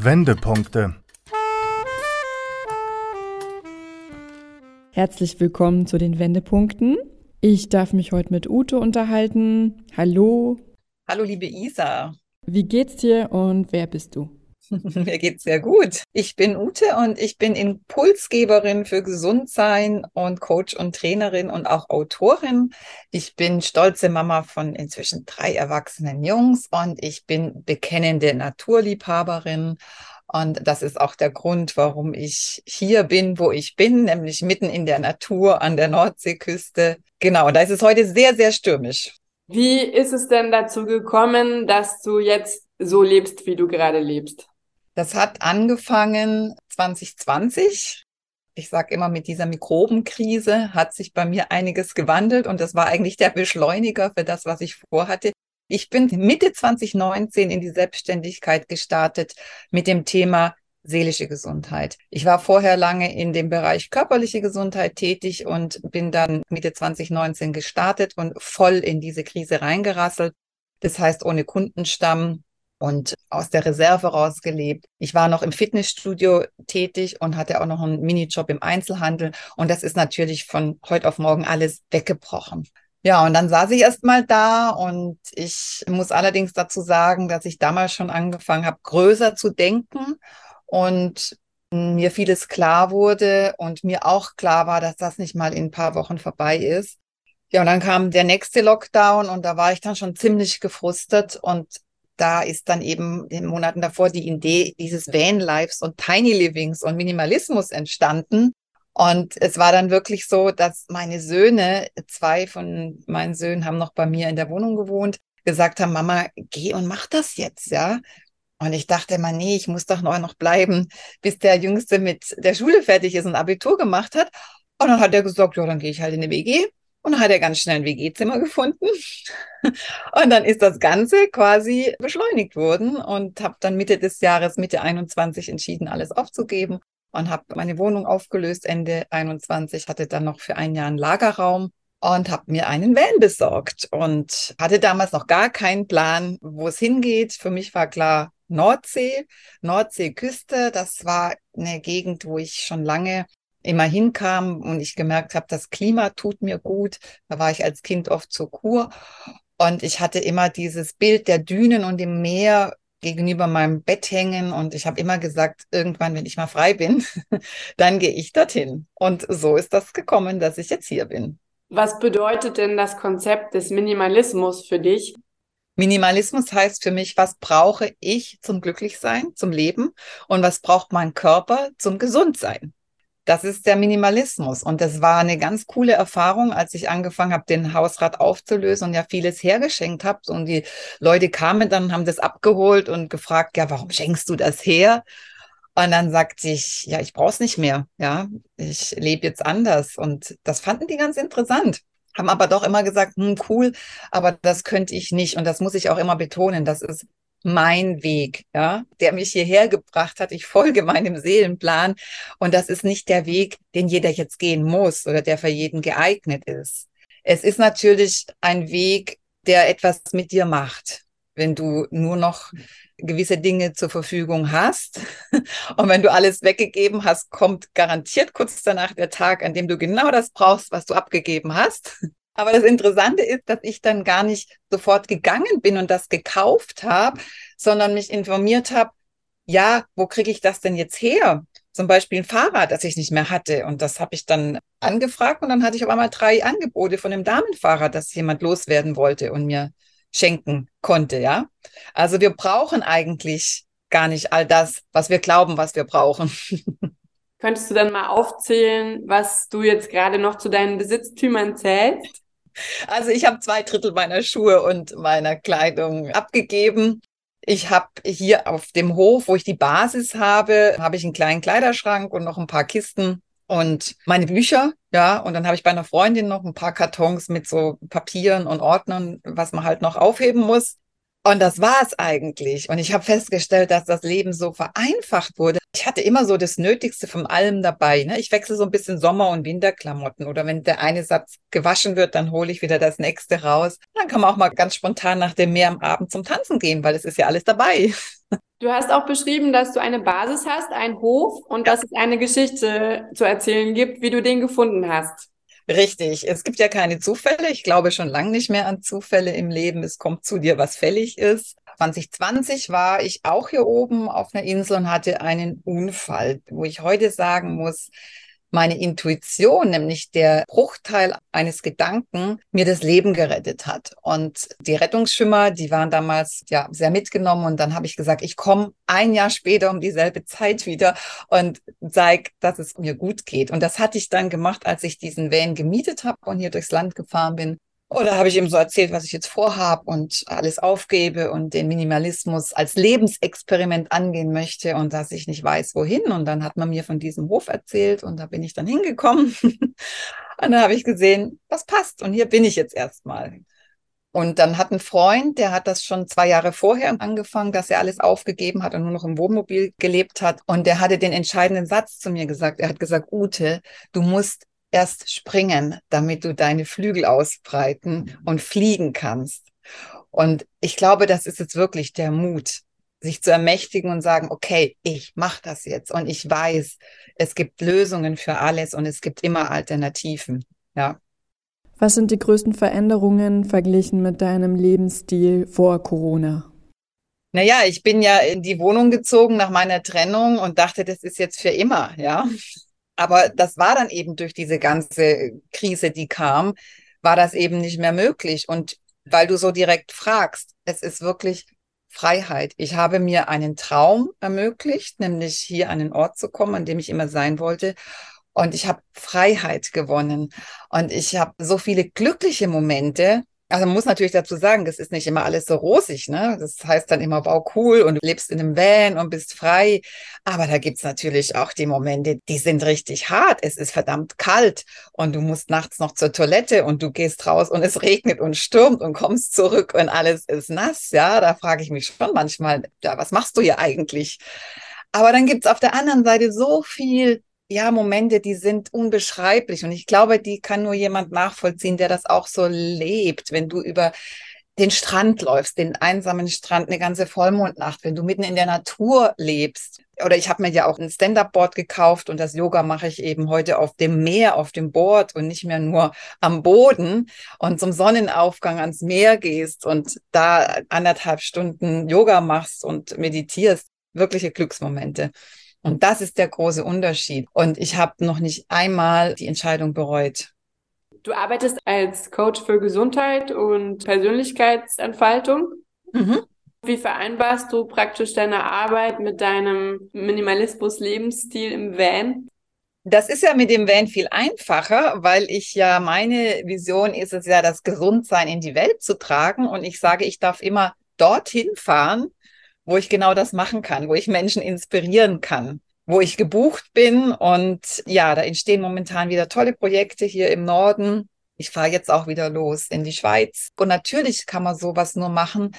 Wendepunkte. Herzlich willkommen zu den Wendepunkten. Ich darf mich heute mit Ute unterhalten. Hallo. Hallo, liebe Isa. Wie geht's dir und wer bist du? Mir geht's sehr gut. Ich bin Ute und ich bin Impulsgeberin für Gesundsein und Coach und Trainerin und auch Autorin. Ich bin stolze Mama von inzwischen drei erwachsenen Jungs und ich bin bekennende Naturliebhaberin. Und das ist auch der Grund, warum ich hier bin, wo ich bin, nämlich mitten in der Natur an der Nordseeküste. Genau, da ist es heute sehr, sehr stürmisch. Wie ist es denn dazu gekommen, dass du jetzt so lebst, wie du gerade lebst? Das hat angefangen 2020. Ich sage immer, mit dieser Mikrobenkrise hat sich bei mir einiges gewandelt und das war eigentlich der Beschleuniger für das, was ich vorhatte. Ich bin Mitte 2019 in die Selbstständigkeit gestartet mit dem Thema seelische Gesundheit. Ich war vorher lange in dem Bereich körperliche Gesundheit tätig und bin dann Mitte 2019 gestartet und voll in diese Krise reingerasselt. Das heißt, ohne Kundenstamm, und aus der Reserve rausgelebt. Ich war noch im Fitnessstudio tätig und hatte auch noch einen Minijob im Einzelhandel. Und das ist natürlich von heute auf morgen alles weggebrochen. Ja, und dann saß ich erst mal da und ich muss allerdings dazu sagen, dass ich damals schon angefangen habe, größer zu denken und mir vieles klar wurde und mir auch klar war, dass das nicht mal in ein paar Wochen vorbei ist. Ja, und dann kam der nächste Lockdown und da war ich dann schon ziemlich gefrustet und da ist dann eben in den Monaten davor die Idee dieses Van-Lives und Tiny Livings und Minimalismus entstanden. Und es war dann wirklich so, dass meine Söhne, zwei von meinen Söhnen haben noch bei mir in der Wohnung gewohnt, gesagt haben, Mama, geh und mach das jetzt, ja. Und ich dachte immer, nee, ich muss doch noch bleiben, bis der Jüngste mit der Schule fertig ist und Abitur gemacht hat. Und dann hat er gesagt, ja, dann gehe ich halt in die WG. Und hat er ganz schnell ein WG-Zimmer gefunden. Und dann ist das Ganze quasi beschleunigt worden und habe dann Mitte des Jahres, Mitte 21 entschieden, alles aufzugeben und habe meine Wohnung aufgelöst Ende 21, hatte dann noch für ein Jahr einen Lagerraum und habe mir einen Van besorgt und hatte damals noch gar keinen Plan, wo es hingeht. Für mich war klar Nordsee, Nordseeküste. Das war eine Gegend, wo ich schon lange immer hinkam und ich gemerkt habe, das Klima tut mir gut. Da war ich als Kind oft zur Kur und ich hatte immer dieses Bild der Dünen und dem Meer gegenüber meinem Bett hängen und ich habe immer gesagt, irgendwann, wenn ich mal frei bin, dann gehe ich dorthin. Und so ist das gekommen, dass ich jetzt hier bin. Was bedeutet denn das Konzept des Minimalismus für dich? Minimalismus heißt für mich, was brauche ich zum Glücklichsein, zum Leben und was braucht mein Körper zum Gesundsein? Das ist der Minimalismus. Und das war eine ganz coole Erfahrung, als ich angefangen habe, den Hausrat aufzulösen und ja vieles hergeschenkt habe. Und die Leute kamen dann, haben das abgeholt und gefragt, ja, warum schenkst du das her? Und dann sagte ich, ja, ich brauche es nicht mehr. Ja, ich lebe jetzt anders. Und das fanden die ganz interessant haben aber doch immer gesagt, hm, cool, aber das könnte ich nicht. Und das muss ich auch immer betonen. Das ist mein Weg, ja, der mich hierher gebracht hat. Ich folge meinem Seelenplan und das ist nicht der Weg, den jeder jetzt gehen muss oder der für jeden geeignet ist. Es ist natürlich ein Weg, der etwas mit dir macht, wenn du nur noch gewisse Dinge zur Verfügung hast. Und wenn du alles weggegeben hast, kommt garantiert kurz danach der Tag, an dem du genau das brauchst, was du abgegeben hast. Aber das Interessante ist, dass ich dann gar nicht sofort gegangen bin und das gekauft habe, sondern mich informiert habe, ja, wo kriege ich das denn jetzt her? Zum Beispiel ein Fahrrad, das ich nicht mehr hatte. Und das habe ich dann angefragt und dann hatte ich auf einmal drei Angebote von einem Damenfahrrad, das jemand loswerden wollte und mir schenken konnte, ja. Also wir brauchen eigentlich gar nicht all das, was wir glauben, was wir brauchen. Könntest du dann mal aufzählen, was du jetzt gerade noch zu deinen Besitztümern zählst? Also ich habe zwei Drittel meiner Schuhe und meiner Kleidung abgegeben. Ich habe hier auf dem Hof, wo ich die Basis habe, habe ich einen kleinen Kleiderschrank und noch ein paar Kisten und meine Bücher, ja, und dann habe ich bei einer Freundin noch ein paar Kartons mit so Papieren und Ordnern, was man halt noch aufheben muss. Und das war es eigentlich. Und ich habe festgestellt, dass das Leben so vereinfacht wurde. Ich hatte immer so das Nötigste von allem dabei. Ne? Ich wechsle so ein bisschen Sommer- und Winterklamotten. Oder wenn der eine Satz gewaschen wird, dann hole ich wieder das nächste raus. Dann kann man auch mal ganz spontan nach dem Meer am Abend zum Tanzen gehen, weil es ist ja alles dabei. Du hast auch beschrieben, dass du eine Basis hast, einen Hof und ja. dass es eine Geschichte zu erzählen gibt, wie du den gefunden hast. Richtig. Es gibt ja keine Zufälle. Ich glaube schon lange nicht mehr an Zufälle im Leben. Es kommt zu dir, was fällig ist. 2020 war ich auch hier oben auf einer Insel und hatte einen Unfall, wo ich heute sagen muss, meine Intuition, nämlich der Bruchteil eines Gedanken, mir das Leben gerettet hat. Und die Rettungsschwimmer, die waren damals ja sehr mitgenommen und dann habe ich gesagt, ich komme ein Jahr später um dieselbe Zeit wieder und zeig, dass es mir gut geht. Und das hatte ich dann gemacht, als ich diesen Van gemietet habe und hier durchs Land gefahren bin. Oder habe ich ihm so erzählt, was ich jetzt vorhabe und alles aufgebe und den Minimalismus als Lebensexperiment angehen möchte und dass ich nicht weiß, wohin. Und dann hat man mir von diesem Hof erzählt und da bin ich dann hingekommen. und dann habe ich gesehen, das passt. Und hier bin ich jetzt erstmal. Und dann hat ein Freund, der hat das schon zwei Jahre vorher angefangen, dass er alles aufgegeben hat und nur noch im Wohnmobil gelebt hat. Und der hatte den entscheidenden Satz zu mir gesagt. Er hat gesagt, Ute, du musst erst springen, damit du deine Flügel ausbreiten und fliegen kannst. Und ich glaube, das ist jetzt wirklich der Mut, sich zu ermächtigen und sagen, okay, ich mache das jetzt und ich weiß, es gibt Lösungen für alles und es gibt immer Alternativen. Ja. Was sind die größten Veränderungen verglichen mit deinem Lebensstil vor Corona? Naja, ich bin ja in die Wohnung gezogen nach meiner Trennung und dachte, das ist jetzt für immer, ja. Aber das war dann eben durch diese ganze Krise, die kam, war das eben nicht mehr möglich. Und weil du so direkt fragst, es ist wirklich Freiheit. Ich habe mir einen Traum ermöglicht, nämlich hier an den Ort zu kommen, an dem ich immer sein wollte. Und ich habe Freiheit gewonnen. Und ich habe so viele glückliche Momente, also man muss natürlich dazu sagen, das ist nicht immer alles so rosig, ne? Das heißt dann immer, wow, cool und du lebst in einem Van und bist frei. Aber da gibt's natürlich auch die Momente, die sind richtig hart. Es ist verdammt kalt und du musst nachts noch zur Toilette und du gehst raus und es regnet und stürmt und kommst zurück und alles ist nass. Ja, da frage ich mich schon manchmal, ja, was machst du hier eigentlich? Aber dann gibt's auf der anderen Seite so viel ja, Momente, die sind unbeschreiblich. Und ich glaube, die kann nur jemand nachvollziehen, der das auch so lebt. Wenn du über den Strand läufst, den einsamen Strand, eine ganze Vollmondnacht, wenn du mitten in der Natur lebst. Oder ich habe mir ja auch ein Stand-up-Board gekauft und das Yoga mache ich eben heute auf dem Meer, auf dem Board und nicht mehr nur am Boden und zum Sonnenaufgang ans Meer gehst und da anderthalb Stunden Yoga machst und meditierst. Wirkliche Glücksmomente. Und das ist der große Unterschied. Und ich habe noch nicht einmal die Entscheidung bereut. Du arbeitest als Coach für Gesundheit und Persönlichkeitsentfaltung. Mhm. Wie vereinbarst du praktisch deine Arbeit mit deinem Minimalismus-Lebensstil im Van? Das ist ja mit dem Van viel einfacher, weil ich ja meine Vision ist es ja, das Gesundsein in die Welt zu tragen. Und ich sage, ich darf immer dorthin fahren, wo ich genau das machen kann, wo ich Menschen inspirieren kann, wo ich gebucht bin. Und ja, da entstehen momentan wieder tolle Projekte hier im Norden. Ich fahre jetzt auch wieder los in die Schweiz. Und natürlich kann man sowas nur machen,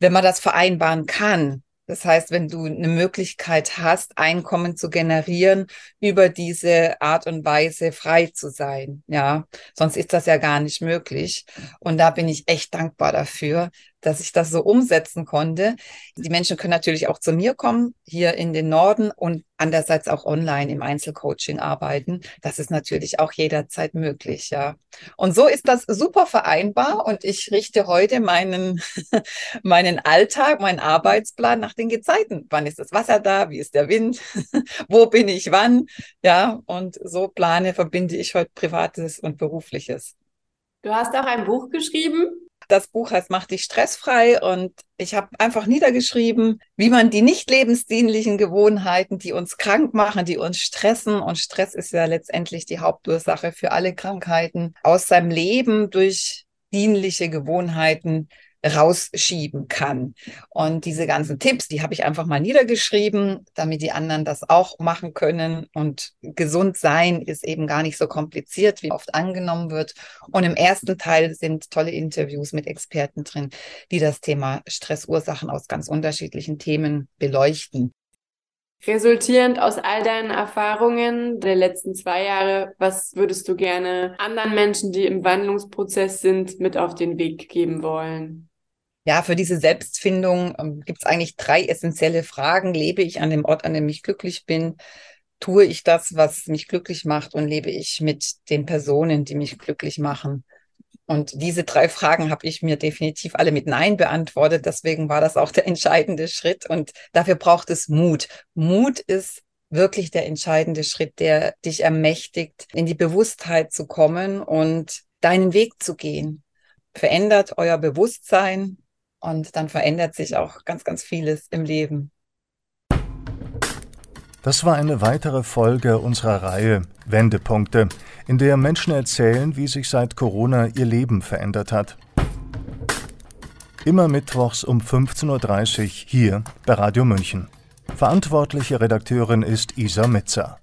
wenn man das vereinbaren kann. Das heißt, wenn du eine Möglichkeit hast, Einkommen zu generieren, über diese Art und Weise frei zu sein. Ja, sonst ist das ja gar nicht möglich. Und da bin ich echt dankbar dafür, dass ich das so umsetzen konnte. Die Menschen können natürlich auch zu mir kommen, hier in den Norden und andererseits auch online im Einzelcoaching arbeiten. Das ist natürlich auch jederzeit möglich, ja. Und so ist das super vereinbar und ich richte heute meinen, meinen Alltag, meinen Arbeitsplan nach den Gezeiten. Wann ist das Wasser da? Wie ist der Wind? Wo bin ich wann? Ja, und so plane, verbinde ich heute Privates und Berufliches. Du hast auch ein Buch geschrieben, das Buch heißt Mach dich stressfrei und ich habe einfach niedergeschrieben, wie man die nicht lebensdienlichen Gewohnheiten, die uns krank machen, die uns stressen und Stress ist ja letztendlich die Hauptursache für alle Krankheiten, aus seinem Leben durch dienliche Gewohnheiten rausschieben kann. Und diese ganzen Tipps, die habe ich einfach mal niedergeschrieben, damit die anderen das auch machen können. Und gesund sein ist eben gar nicht so kompliziert, wie oft angenommen wird. Und im ersten Teil sind tolle Interviews mit Experten drin, die das Thema Stressursachen aus ganz unterschiedlichen Themen beleuchten. Resultierend aus all deinen Erfahrungen der letzten zwei Jahre, was würdest du gerne anderen Menschen, die im Wandlungsprozess sind, mit auf den Weg geben wollen? Ja, für diese Selbstfindung ähm, gibt es eigentlich drei essentielle Fragen. Lebe ich an dem Ort, an dem ich glücklich bin? Tue ich das, was mich glücklich macht? Und lebe ich mit den Personen, die mich glücklich machen? Und diese drei Fragen habe ich mir definitiv alle mit Nein beantwortet. Deswegen war das auch der entscheidende Schritt. Und dafür braucht es Mut. Mut ist wirklich der entscheidende Schritt, der dich ermächtigt, in die Bewusstheit zu kommen und deinen Weg zu gehen. Verändert euer Bewusstsein und dann verändert sich auch ganz, ganz vieles im Leben. Das war eine weitere Folge unserer Reihe Wendepunkte, in der Menschen erzählen, wie sich seit Corona ihr Leben verändert hat. Immer mittwochs um 15.30 Uhr hier bei Radio München. Verantwortliche Redakteurin ist Isa Mitzer.